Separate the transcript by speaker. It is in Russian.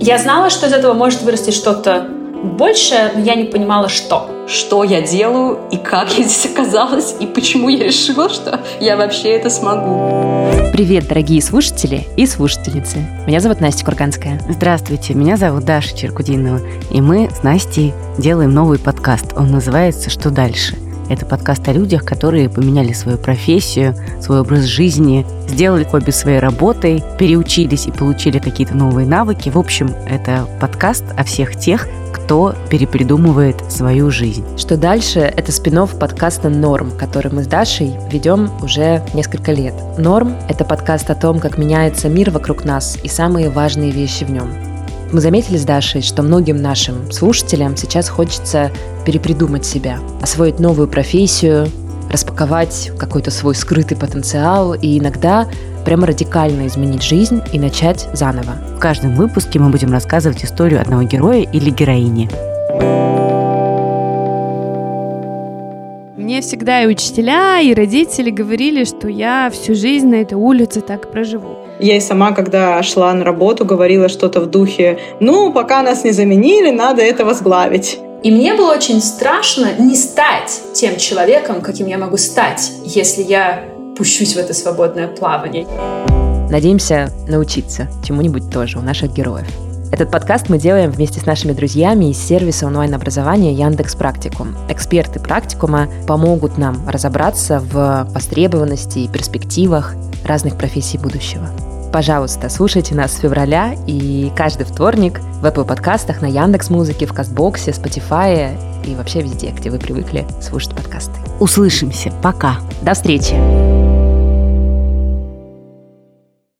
Speaker 1: Я знала, что из этого может вырасти что-то большее, но я не понимала, что.
Speaker 2: Что я делаю, и как я здесь оказалась, и почему я решила, что я вообще это смогу.
Speaker 3: Привет, дорогие слушатели и слушательницы. Меня зовут Настя Курганская.
Speaker 4: Здравствуйте, меня зовут Даша Черкудинова. И мы с Настей делаем новый подкаст. Он называется «Что дальше?». Это подкаст о людях, которые поменяли свою профессию, свой образ жизни, сделали хобби своей работой, переучились и получили какие-то новые навыки. В общем, это подкаст о всех тех, кто перепридумывает свою жизнь.
Speaker 3: Что дальше? Это спин подкаста «Норм», который мы с Дашей ведем уже несколько лет. «Норм» — это подкаст о том, как меняется мир вокруг нас и самые важные вещи в нем. Мы заметили с Дашей, что многим нашим слушателям сейчас хочется перепридумать себя, освоить новую профессию, распаковать какой-то свой скрытый потенциал и иногда прямо радикально изменить жизнь и начать заново.
Speaker 4: В каждом выпуске мы будем рассказывать историю одного героя или героини.
Speaker 5: Мне всегда и учителя, и родители говорили, что я всю жизнь на этой улице так проживу.
Speaker 6: Я и сама, когда шла на работу, говорила что-то в духе «Ну, пока нас не заменили, надо это возглавить».
Speaker 1: И мне было очень страшно не стать тем человеком, каким я могу стать, если я пущусь в это свободное плавание.
Speaker 3: Надеемся научиться чему-нибудь тоже у наших героев. Этот подкаст мы делаем вместе с нашими друзьями из сервиса онлайн-образования Яндекс Практикум. Эксперты практикума помогут нам разобраться в востребованности и перспективах разных профессий будущего. Пожалуйста, слушайте нас с февраля и каждый вторник в Apple подкастах, на Яндекс Музыке, в Кастбоксе, Spotify и вообще везде, где вы привыкли слушать подкасты.
Speaker 4: Услышимся. Пока.
Speaker 3: До встречи.